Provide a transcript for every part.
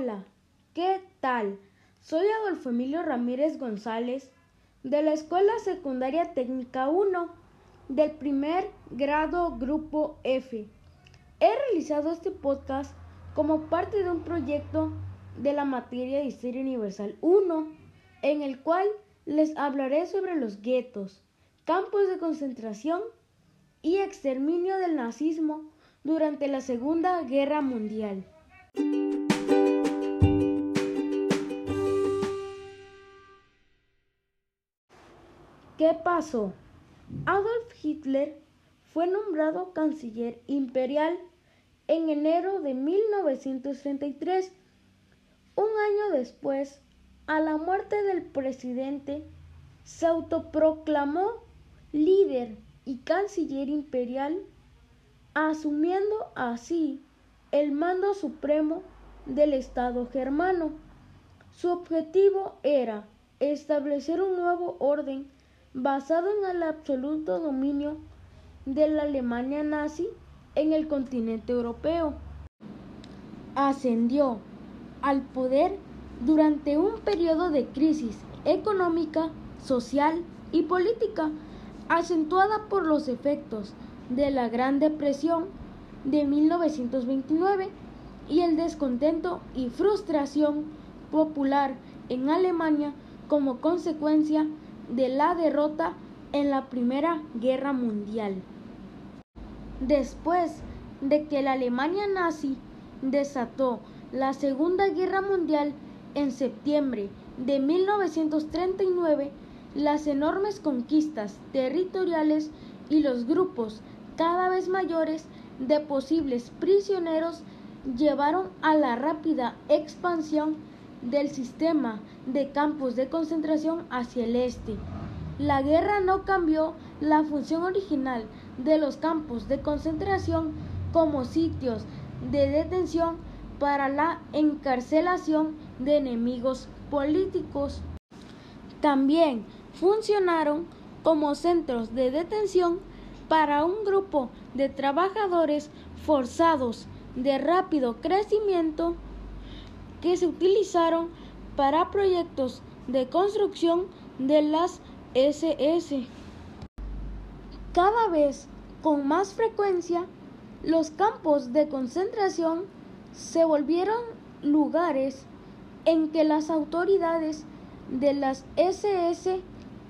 Hola, ¿qué tal? Soy Adolfo Emilio Ramírez González de la Escuela Secundaria Técnica 1 del primer grado Grupo F. He realizado este podcast como parte de un proyecto de la materia de Historia Universal 1, en el cual les hablaré sobre los guetos, campos de concentración y exterminio del nazismo durante la Segunda Guerra Mundial. ¿Qué pasó? Adolf Hitler fue nombrado canciller imperial en enero de 1933. Un año después, a la muerte del presidente, se autoproclamó líder y canciller imperial, asumiendo así el mando supremo del Estado germano. Su objetivo era establecer un nuevo orden basado en el absoluto dominio de la Alemania nazi en el continente europeo. Ascendió al poder durante un periodo de crisis económica, social y política, acentuada por los efectos de la Gran Depresión de 1929 y el descontento y frustración popular en Alemania como consecuencia de la derrota en la Primera Guerra Mundial. Después de que la Alemania nazi desató la Segunda Guerra Mundial en septiembre de 1939, las enormes conquistas territoriales y los grupos cada vez mayores de posibles prisioneros llevaron a la rápida expansión del sistema de campos de concentración hacia el este. La guerra no cambió la función original de los campos de concentración como sitios de detención para la encarcelación de enemigos políticos. También funcionaron como centros de detención para un grupo de trabajadores forzados de rápido crecimiento que se utilizaron para proyectos de construcción de las SS. Cada vez con más frecuencia, los campos de concentración se volvieron lugares en que las autoridades de las SS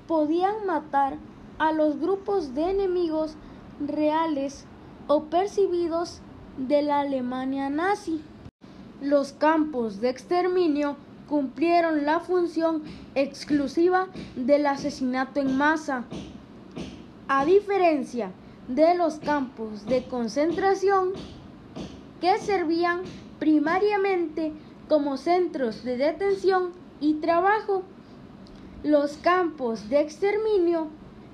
podían matar a los grupos de enemigos reales o percibidos de la Alemania nazi. Los campos de exterminio cumplieron la función exclusiva del asesinato en masa. A diferencia de los campos de concentración, que servían primariamente como centros de detención y trabajo, los campos de exterminio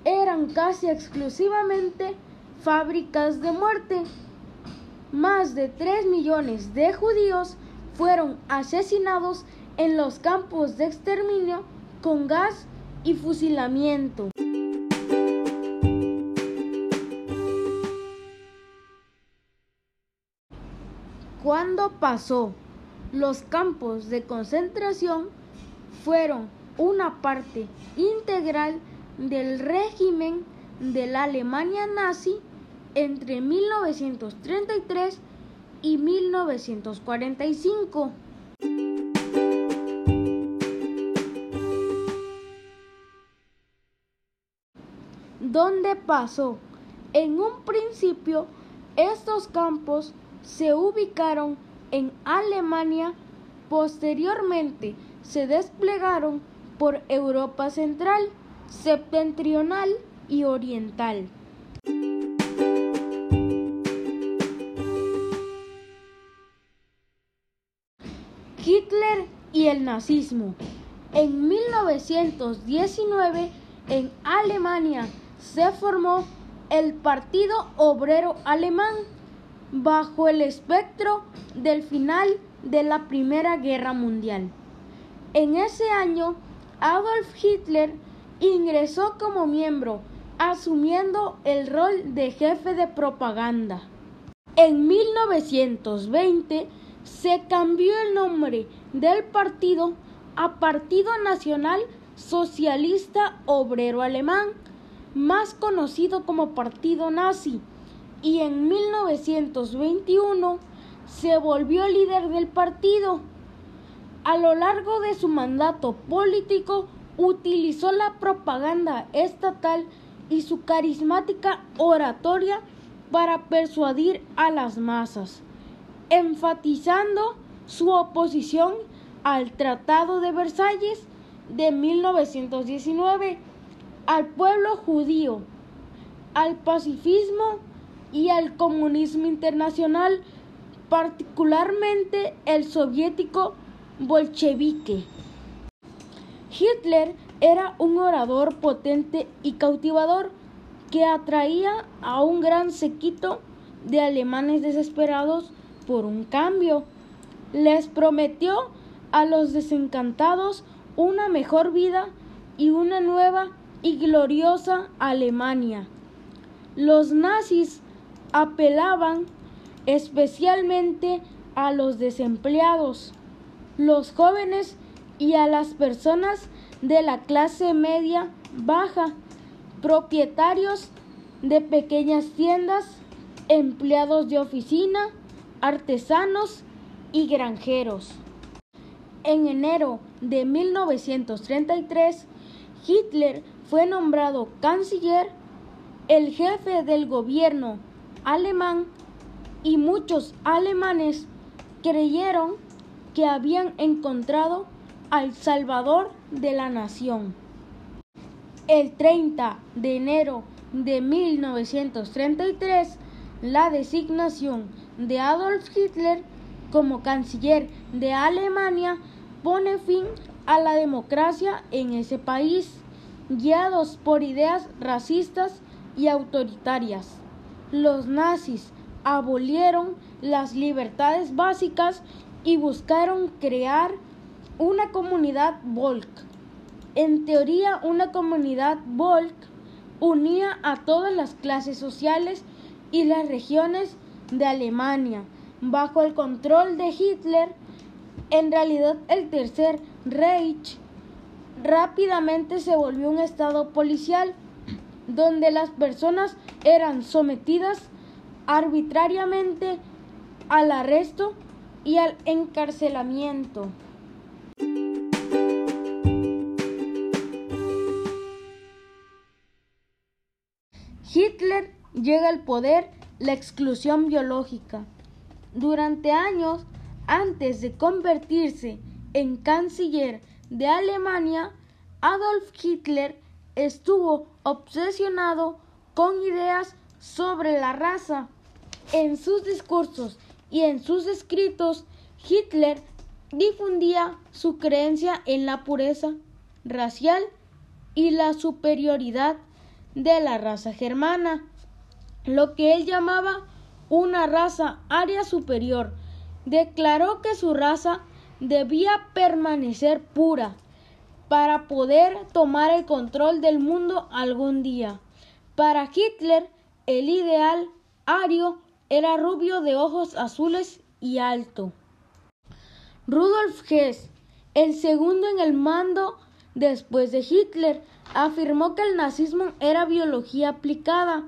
eran casi exclusivamente fábricas de muerte. Más de 3 millones de judíos fueron asesinados en los campos de exterminio con gas y fusilamiento. ¿Cuándo pasó? Los campos de concentración fueron una parte integral del régimen de la Alemania nazi entre 1933 y 1945. ¿Dónde pasó? En un principio, estos campos se ubicaron en Alemania, posteriormente se desplegaron por Europa Central, Septentrional y Oriental. Hitler y el nazismo. En 1919, en Alemania, se formó el Partido Obrero Alemán bajo el espectro del final de la Primera Guerra Mundial. En ese año, Adolf Hitler ingresó como miembro, asumiendo el rol de jefe de propaganda. En 1920 se cambió el nombre del partido a Partido Nacional Socialista Obrero Alemán, más conocido como Partido Nazi, y en 1921 se volvió líder del partido. A lo largo de su mandato político utilizó la propaganda estatal y su carismática oratoria para persuadir a las masas, enfatizando su oposición al Tratado de Versalles de 1919, al pueblo judío, al pacifismo y al comunismo internacional, particularmente el soviético bolchevique. Hitler era un orador potente y cautivador que atraía a un gran sequito de alemanes desesperados por un cambio. Les prometió a los desencantados una mejor vida y una nueva y gloriosa Alemania. Los nazis apelaban especialmente a los desempleados, los jóvenes y a las personas de la clase media baja, propietarios de pequeñas tiendas, empleados de oficina, artesanos y granjeros. En enero de 1933, Hitler fue nombrado canciller, el jefe del gobierno alemán y muchos alemanes creyeron que habían encontrado al Salvador de la nación. El 30 de enero de 1933, la designación de Adolf Hitler como canciller de Alemania pone fin a la democracia en ese país, guiados por ideas racistas y autoritarias. Los nazis abolieron las libertades básicas y buscaron crear una comunidad Volk. En teoría, una comunidad Volk unía a todas las clases sociales y las regiones de Alemania bajo el control de Hitler. En realidad, el Tercer Reich rápidamente se volvió un estado policial donde las personas eran sometidas arbitrariamente al arresto y al encarcelamiento. Hitler llega al poder la exclusión biológica. Durante años, antes de convertirse en canciller de Alemania, Adolf Hitler estuvo obsesionado con ideas sobre la raza. En sus discursos y en sus escritos, Hitler difundía su creencia en la pureza racial y la superioridad de la raza germana, lo que él llamaba una raza aria superior. Declaró que su raza debía permanecer pura para poder tomar el control del mundo algún día. Para Hitler, el ideal ario era rubio de ojos azules y alto. Rudolf Hess, el segundo en el mando después de Hitler, afirmó que el nazismo era biología aplicada.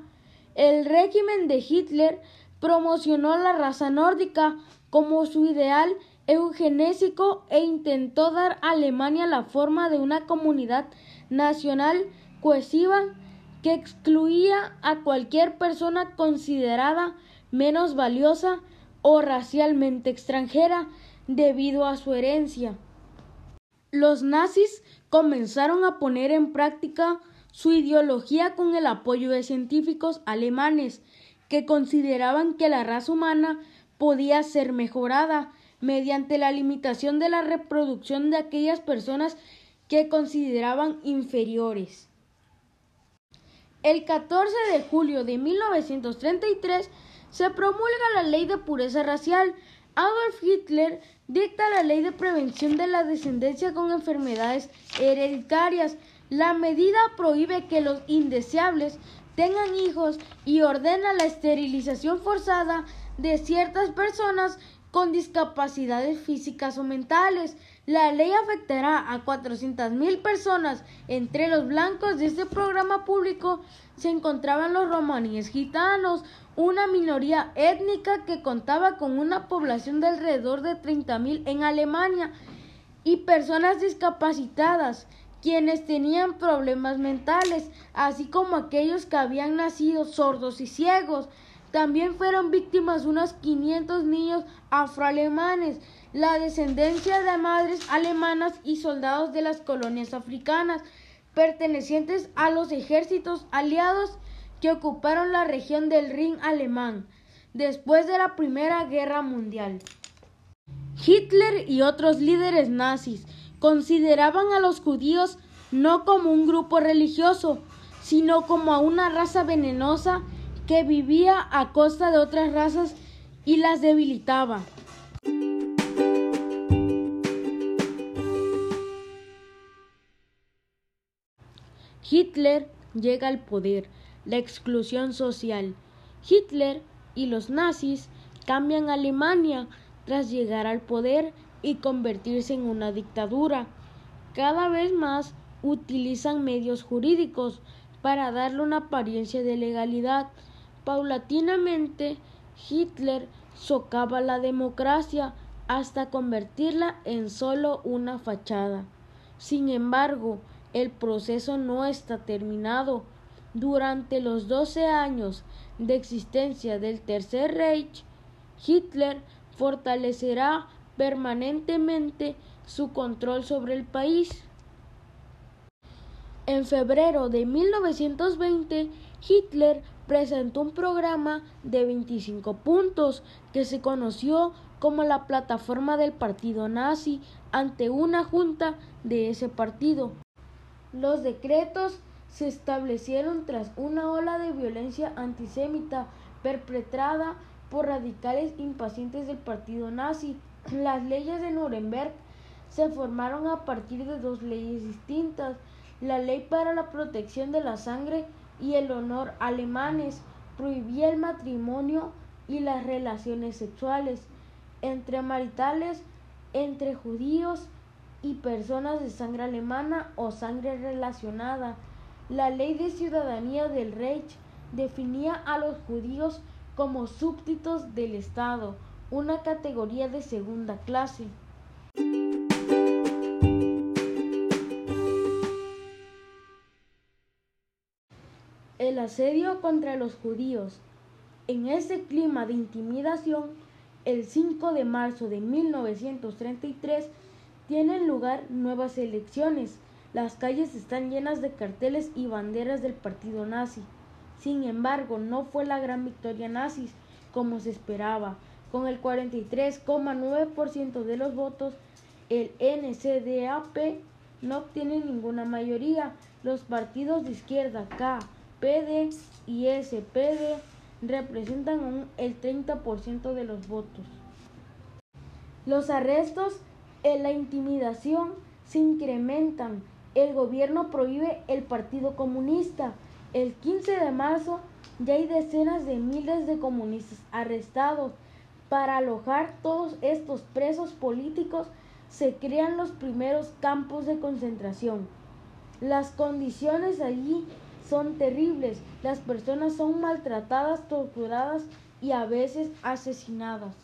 El régimen de Hitler promocionó la raza nórdica como su ideal eugenésico e intentó dar a Alemania la forma de una comunidad nacional cohesiva que excluía a cualquier persona considerada menos valiosa o racialmente extranjera debido a su herencia. Los nazis comenzaron a poner en práctica su ideología con el apoyo de científicos alemanes que consideraban que la raza humana podía ser mejorada mediante la limitación de la reproducción de aquellas personas que consideraban inferiores. El 14 de julio de 1933 se promulga la ley de pureza racial. Adolf Hitler dicta la ley de prevención de la descendencia con enfermedades hereditarias. La medida prohíbe que los indeseables tengan hijos y ordena la esterilización forzada de ciertas personas con discapacidades físicas o mentales. La ley afectará a 400.000 personas. Entre los blancos de este programa público se encontraban los romaníes gitanos, una minoría étnica que contaba con una población de alrededor de 30.000 en Alemania, y personas discapacitadas, quienes tenían problemas mentales, así como aquellos que habían nacido sordos y ciegos. También fueron víctimas unos 500 niños afroalemanes, la descendencia de madres alemanas y soldados de las colonias africanas, pertenecientes a los ejércitos aliados que ocuparon la región del Rin alemán después de la Primera Guerra Mundial. Hitler y otros líderes nazis consideraban a los judíos no como un grupo religioso, sino como a una raza venenosa que vivía a costa de otras razas y las debilitaba. Hitler llega al poder, la exclusión social. Hitler y los nazis cambian Alemania tras llegar al poder y convertirse en una dictadura. Cada vez más utilizan medios jurídicos para darle una apariencia de legalidad Paulatinamente, Hitler socava la democracia hasta convertirla en solo una fachada. Sin embargo, el proceso no está terminado. Durante los 12 años de existencia del Tercer Reich, Hitler fortalecerá permanentemente su control sobre el país. En febrero de 1920, Hitler presentó un programa de 25 puntos que se conoció como la plataforma del partido nazi ante una junta de ese partido. Los decretos se establecieron tras una ola de violencia antisemita perpetrada por radicales impacientes del partido nazi. Las leyes de Nuremberg se formaron a partir de dos leyes distintas, la ley para la protección de la sangre y el honor alemanes prohibía el matrimonio y las relaciones sexuales entre maritales entre judíos y personas de sangre alemana o sangre relacionada. La ley de ciudadanía del Reich definía a los judíos como súbditos del Estado, una categoría de segunda clase. El asedio contra los judíos. En ese clima de intimidación, el 5 de marzo de 1933 tienen lugar nuevas elecciones. Las calles están llenas de carteles y banderas del partido nazi. Sin embargo, no fue la gran victoria nazi como se esperaba. Con el 43,9% de los votos, el NCDAP no obtiene ninguna mayoría. Los partidos de izquierda K, PD y SPD representan el 30% de los votos. Los arrestos y la intimidación se incrementan. El gobierno prohíbe el Partido Comunista. El 15 de marzo ya hay decenas de miles de comunistas arrestados. Para alojar todos estos presos políticos se crean los primeros campos de concentración. Las condiciones allí son terribles. Las personas son maltratadas, torturadas y a veces asesinadas.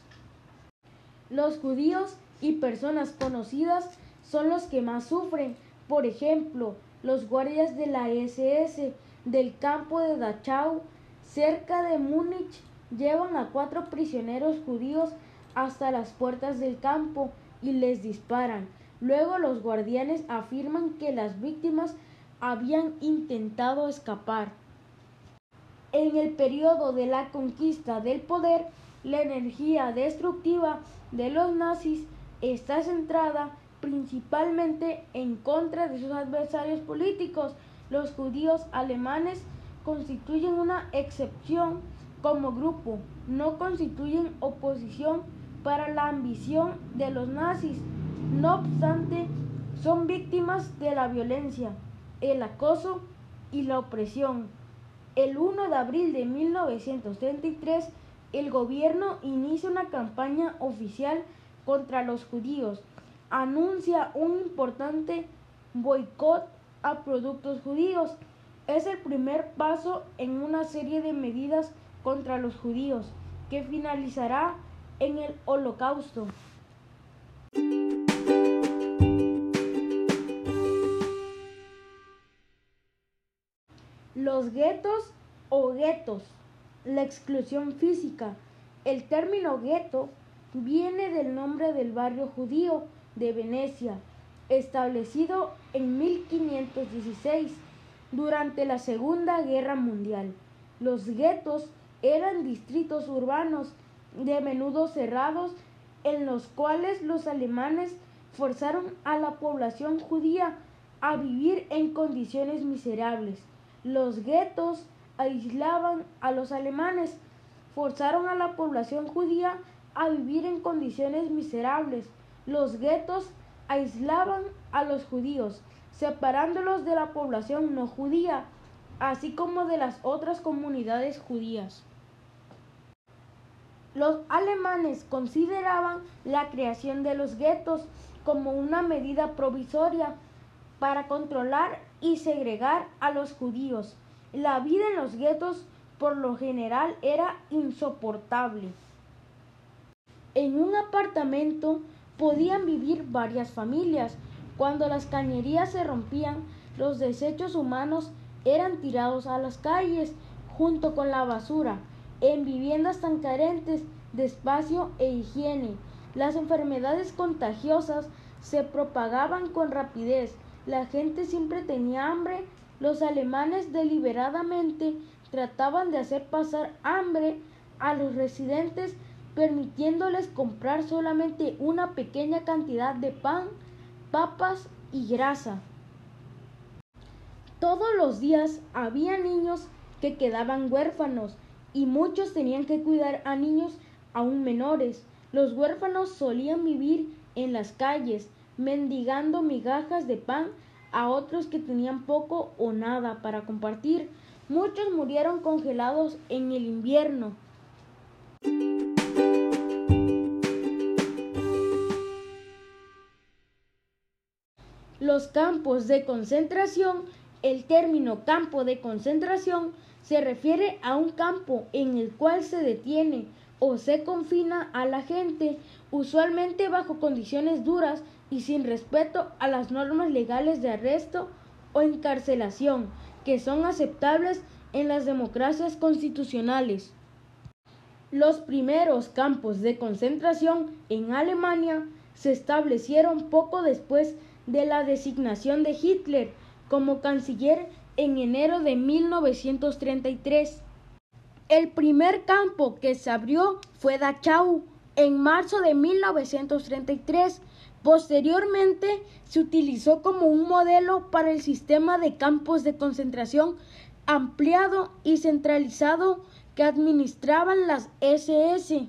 Los judíos y personas conocidas son los que más sufren. Por ejemplo, los guardias de la SS del campo de Dachau, cerca de Múnich, llevan a cuatro prisioneros judíos hasta las puertas del campo y les disparan. Luego los guardianes afirman que las víctimas habían intentado escapar. En el periodo de la conquista del poder, la energía destructiva de los nazis está centrada principalmente en contra de sus adversarios políticos. Los judíos alemanes constituyen una excepción como grupo, no constituyen oposición para la ambición de los nazis. No obstante, son víctimas de la violencia el acoso y la opresión. El 1 de abril de 1933, el gobierno inicia una campaña oficial contra los judíos. Anuncia un importante boicot a productos judíos. Es el primer paso en una serie de medidas contra los judíos que finalizará en el holocausto. Los guetos o guetos, la exclusión física. El término gueto viene del nombre del barrio judío de Venecia, establecido en 1516 durante la Segunda Guerra Mundial. Los guetos eran distritos urbanos de menudo cerrados en los cuales los alemanes forzaron a la población judía a vivir en condiciones miserables. Los guetos aislaban a los alemanes, forzaron a la población judía a vivir en condiciones miserables. Los guetos aislaban a los judíos, separándolos de la población no judía, así como de las otras comunidades judías. Los alemanes consideraban la creación de los guetos como una medida provisoria para controlar y segregar a los judíos. La vida en los guetos por lo general era insoportable. En un apartamento podían vivir varias familias. Cuando las cañerías se rompían, los desechos humanos eran tirados a las calles junto con la basura en viviendas tan carentes de espacio e higiene. Las enfermedades contagiosas se propagaban con rapidez. La gente siempre tenía hambre. Los alemanes deliberadamente trataban de hacer pasar hambre a los residentes permitiéndoles comprar solamente una pequeña cantidad de pan, papas y grasa. Todos los días había niños que quedaban huérfanos y muchos tenían que cuidar a niños aún menores. Los huérfanos solían vivir en las calles, mendigando migajas de pan a otros que tenían poco o nada para compartir. Muchos murieron congelados en el invierno. Los campos de concentración, el término campo de concentración se refiere a un campo en el cual se detiene o se confina a la gente, usualmente bajo condiciones duras y sin respeto a las normas legales de arresto o encarcelación, que son aceptables en las democracias constitucionales. Los primeros campos de concentración en Alemania se establecieron poco después de la designación de Hitler como canciller en enero de 1933. El primer campo que se abrió fue Dachau en marzo de 1933. Posteriormente se utilizó como un modelo para el sistema de campos de concentración ampliado y centralizado que administraban las SS.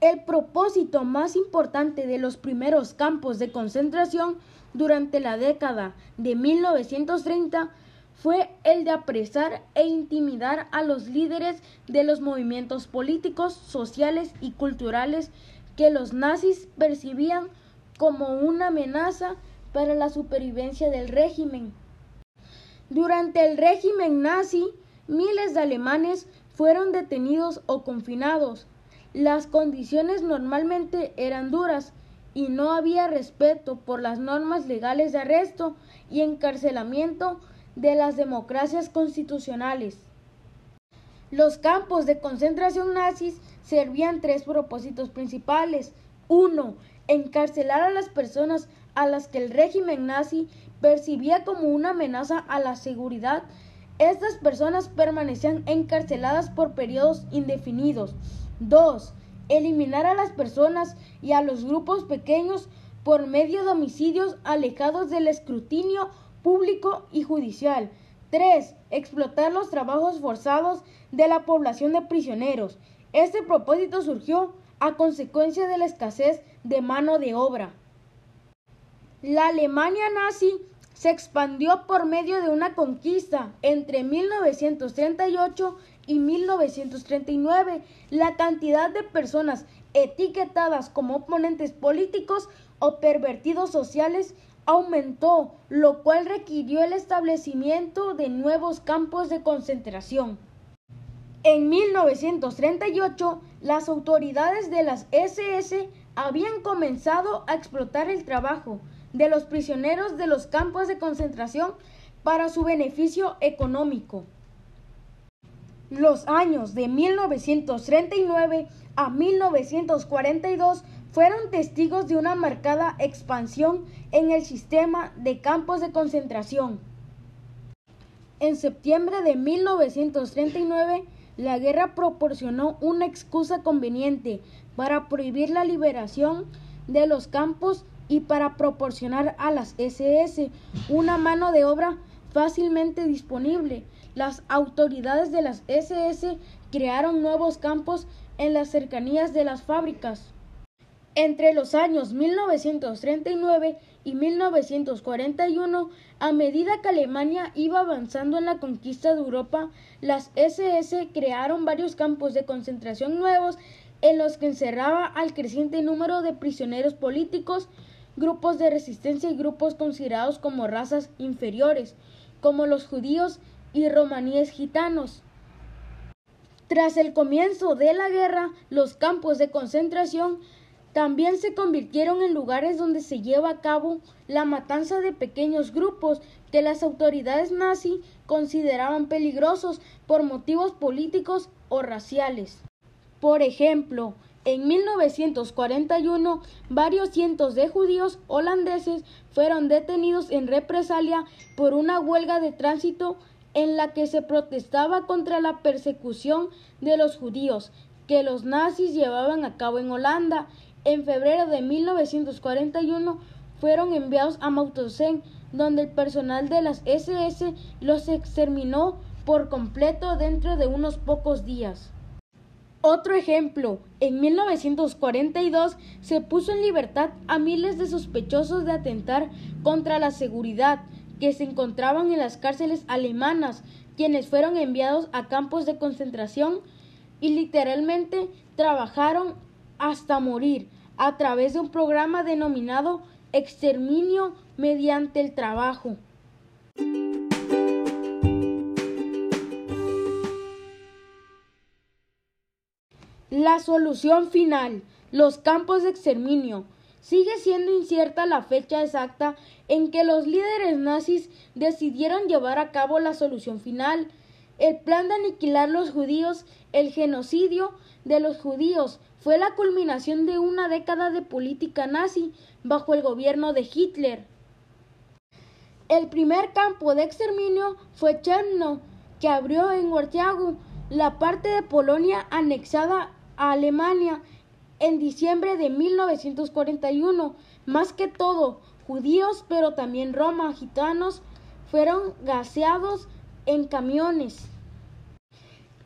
El propósito más importante de los primeros campos de concentración durante la década de 1930 fue el de apresar e intimidar a los líderes de los movimientos políticos, sociales y culturales que los nazis percibían como una amenaza para la supervivencia del régimen. Durante el régimen nazi, miles de alemanes fueron detenidos o confinados. Las condiciones normalmente eran duras y no había respeto por las normas legales de arresto y encarcelamiento de las democracias constitucionales. Los campos de concentración nazis servían tres propósitos principales. Uno, encarcelar a las personas a las que el régimen nazi percibía como una amenaza a la seguridad. Estas personas permanecían encarceladas por periodos indefinidos. 2. Eliminar a las personas y a los grupos pequeños por medio de homicidios alejados del escrutinio público y judicial. 3. Explotar los trabajos forzados de la población de prisioneros. Este propósito surgió a consecuencia de la escasez de mano de obra. La Alemania nazi se expandió por medio de una conquista entre 1938 y 1939, la cantidad de personas etiquetadas como oponentes políticos o pervertidos sociales aumentó, lo cual requirió el establecimiento de nuevos campos de concentración. En 1938, las autoridades de las SS habían comenzado a explotar el trabajo de los prisioneros de los campos de concentración para su beneficio económico. Los años de 1939 a 1942 fueron testigos de una marcada expansión en el sistema de campos de concentración. En septiembre de 1939, la guerra proporcionó una excusa conveniente para prohibir la liberación de los campos y para proporcionar a las SS una mano de obra fácilmente disponible. Las autoridades de las SS crearon nuevos campos en las cercanías de las fábricas. Entre los años 1939 y 1941, a medida que Alemania iba avanzando en la conquista de Europa, las SS crearon varios campos de concentración nuevos en los que encerraba al creciente número de prisioneros políticos, grupos de resistencia y grupos considerados como razas inferiores como los judíos y romaníes gitanos. Tras el comienzo de la guerra, los campos de concentración también se convirtieron en lugares donde se lleva a cabo la matanza de pequeños grupos que las autoridades nazi consideraban peligrosos por motivos políticos o raciales. Por ejemplo, en 1941, varios cientos de judíos holandeses fueron detenidos en represalia por una huelga de tránsito en la que se protestaba contra la persecución de los judíos que los nazis llevaban a cabo en Holanda. En febrero de 1941 fueron enviados a Mauthausen, donde el personal de las SS los exterminó por completo dentro de unos pocos días. Otro ejemplo, en 1942 se puso en libertad a miles de sospechosos de atentar contra la seguridad que se encontraban en las cárceles alemanas, quienes fueron enviados a campos de concentración y literalmente trabajaron hasta morir a través de un programa denominado exterminio mediante el trabajo. La solución final, los campos de exterminio. Sigue siendo incierta la fecha exacta en que los líderes nazis decidieron llevar a cabo la solución final. El plan de aniquilar los judíos, el genocidio de los judíos, fue la culminación de una década de política nazi bajo el gobierno de Hitler. El primer campo de exterminio fue Cherno, que abrió en Wartiago, la parte de Polonia anexada a Alemania en diciembre de 1941. Más que todo, judíos, pero también Roma, gitanos, fueron gaseados en camiones.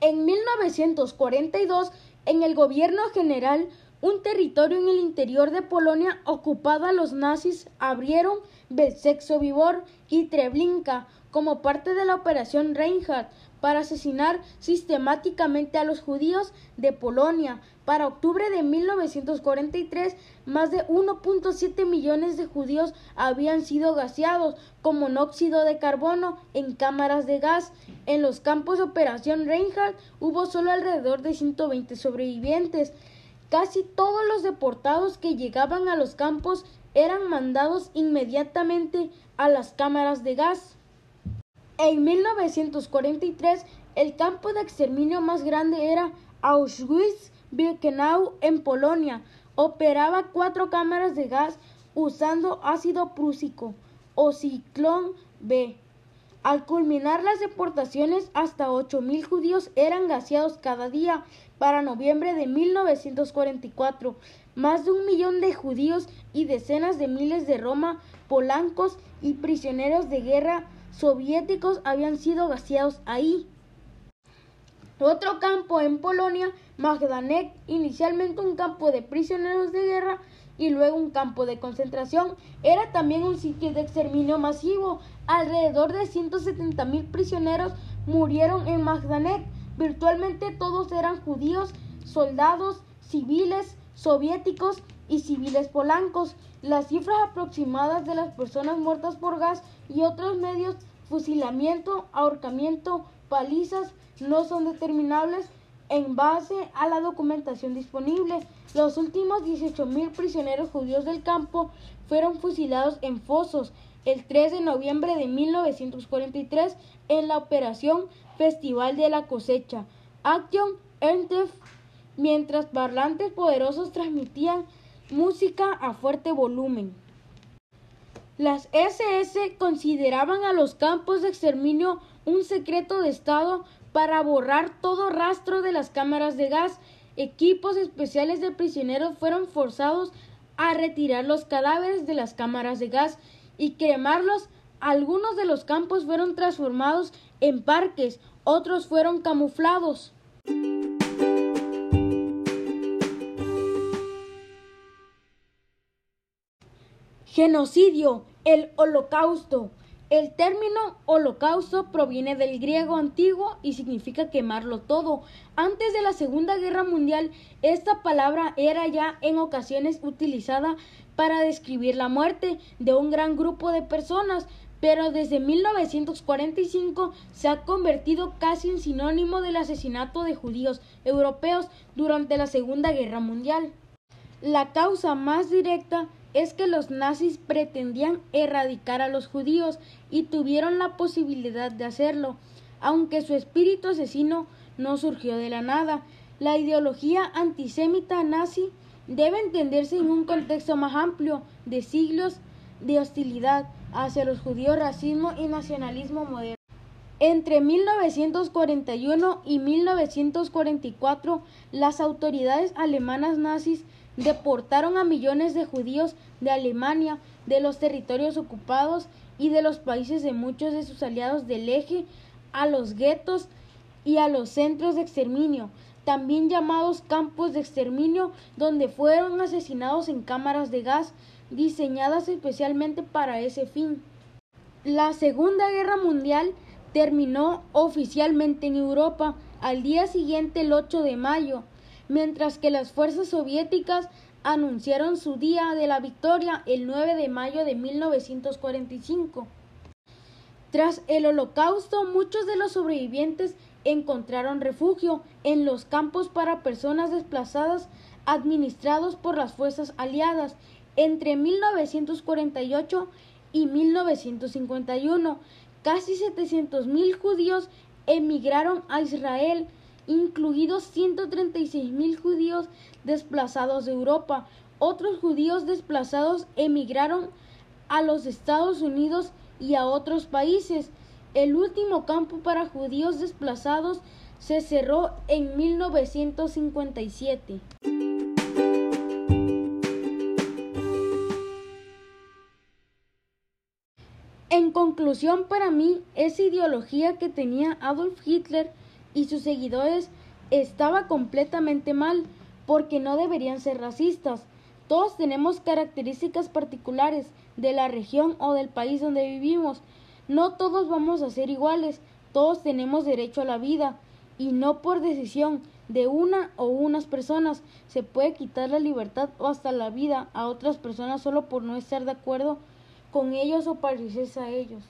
En 1942, en el gobierno general, un territorio en el interior de Polonia ocupado a los nazis abrieron Belzec Vivor y Treblinka como parte de la operación Reinhardt para asesinar sistemáticamente a los judíos de Polonia. Para octubre de 1943, más de 1.7 millones de judíos habían sido gaseados con monóxido de carbono en cámaras de gas. En los campos de operación Reinhardt hubo solo alrededor de 120 sobrevivientes. Casi todos los deportados que llegaban a los campos eran mandados inmediatamente a las cámaras de gas. En 1943, el campo de exterminio más grande era Auschwitz-Birkenau en Polonia. Operaba cuatro cámaras de gas usando ácido prúsico o ciclón B. Al culminar las deportaciones, hasta 8.000 judíos eran gaseados cada día. Para noviembre de 1944, más de un millón de judíos y decenas de miles de Roma, polancos y prisioneros de guerra soviéticos habían sido gaseados ahí. Otro campo en Polonia, Magdanek, inicialmente un campo de prisioneros de guerra y luego un campo de concentración, era también un sitio de exterminio masivo. Alrededor de 170.000 prisioneros murieron en Magdanek Virtualmente todos eran judíos, soldados, civiles, soviéticos y civiles polancos. Las cifras aproximadas de las personas muertas por gas y otros medios, fusilamiento, ahorcamiento, palizas, no son determinables en base a la documentación disponible. Los últimos 18.000 prisioneros judíos del campo fueron fusilados en fosos el 3 de noviembre de 1943 en la operación Festival de la Cosecha, Action Ernteff, mientras parlantes poderosos transmitían música a fuerte volumen. Las SS consideraban a los campos de exterminio un secreto de Estado para borrar todo rastro de las cámaras de gas. Equipos especiales de prisioneros fueron forzados a retirar los cadáveres de las cámaras de gas y cremarlos. Algunos de los campos fueron transformados en parques, otros fueron camuflados. Genocidio, el holocausto. El término holocausto proviene del griego antiguo y significa quemarlo todo. Antes de la Segunda Guerra Mundial, esta palabra era ya en ocasiones utilizada para describir la muerte de un gran grupo de personas, pero desde 1945 se ha convertido casi en sinónimo del asesinato de judíos europeos durante la Segunda Guerra Mundial. La causa más directa es que los nazis pretendían erradicar a los judíos y tuvieron la posibilidad de hacerlo, aunque su espíritu asesino no surgió de la nada. La ideología antisemita nazi debe entenderse en un contexto más amplio de siglos de hostilidad hacia los judíos, racismo y nacionalismo moderno. Entre 1941 y 1944, las autoridades alemanas nazis deportaron a millones de judíos de Alemania, de los territorios ocupados y de los países de muchos de sus aliados del eje a los guetos y a los centros de exterminio, también llamados campos de exterminio, donde fueron asesinados en cámaras de gas diseñadas especialmente para ese fin. La Segunda Guerra Mundial terminó oficialmente en Europa al día siguiente, el 8 de mayo, mientras que las fuerzas soviéticas anunciaron su día de la victoria el 9 de mayo de 1945. Tras el holocausto, muchos de los sobrevivientes encontraron refugio en los campos para personas desplazadas administrados por las fuerzas aliadas entre 1948 y 1951. Casi 700.000 judíos emigraron a Israel incluidos 136.000 judíos desplazados de Europa. Otros judíos desplazados emigraron a los Estados Unidos y a otros países. El último campo para judíos desplazados se cerró en 1957. En conclusión, para mí, esa ideología que tenía Adolf Hitler y sus seguidores estaba completamente mal, porque no deberían ser racistas. Todos tenemos características particulares de la región o del país donde vivimos. No todos vamos a ser iguales, todos tenemos derecho a la vida, y no por decisión de una o unas personas se puede quitar la libertad o hasta la vida a otras personas solo por no estar de acuerdo con ellos o parecerse a ellos.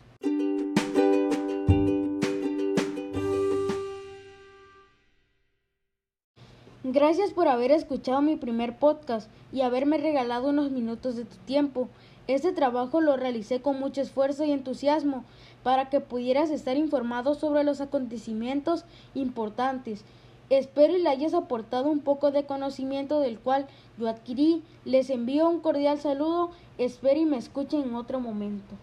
Gracias por haber escuchado mi primer podcast y haberme regalado unos minutos de tu tiempo. Este trabajo lo realicé con mucho esfuerzo y entusiasmo para que pudieras estar informado sobre los acontecimientos importantes. Espero y le hayas aportado un poco de conocimiento del cual yo adquirí. Les envío un cordial saludo. Espero y me escuchen en otro momento.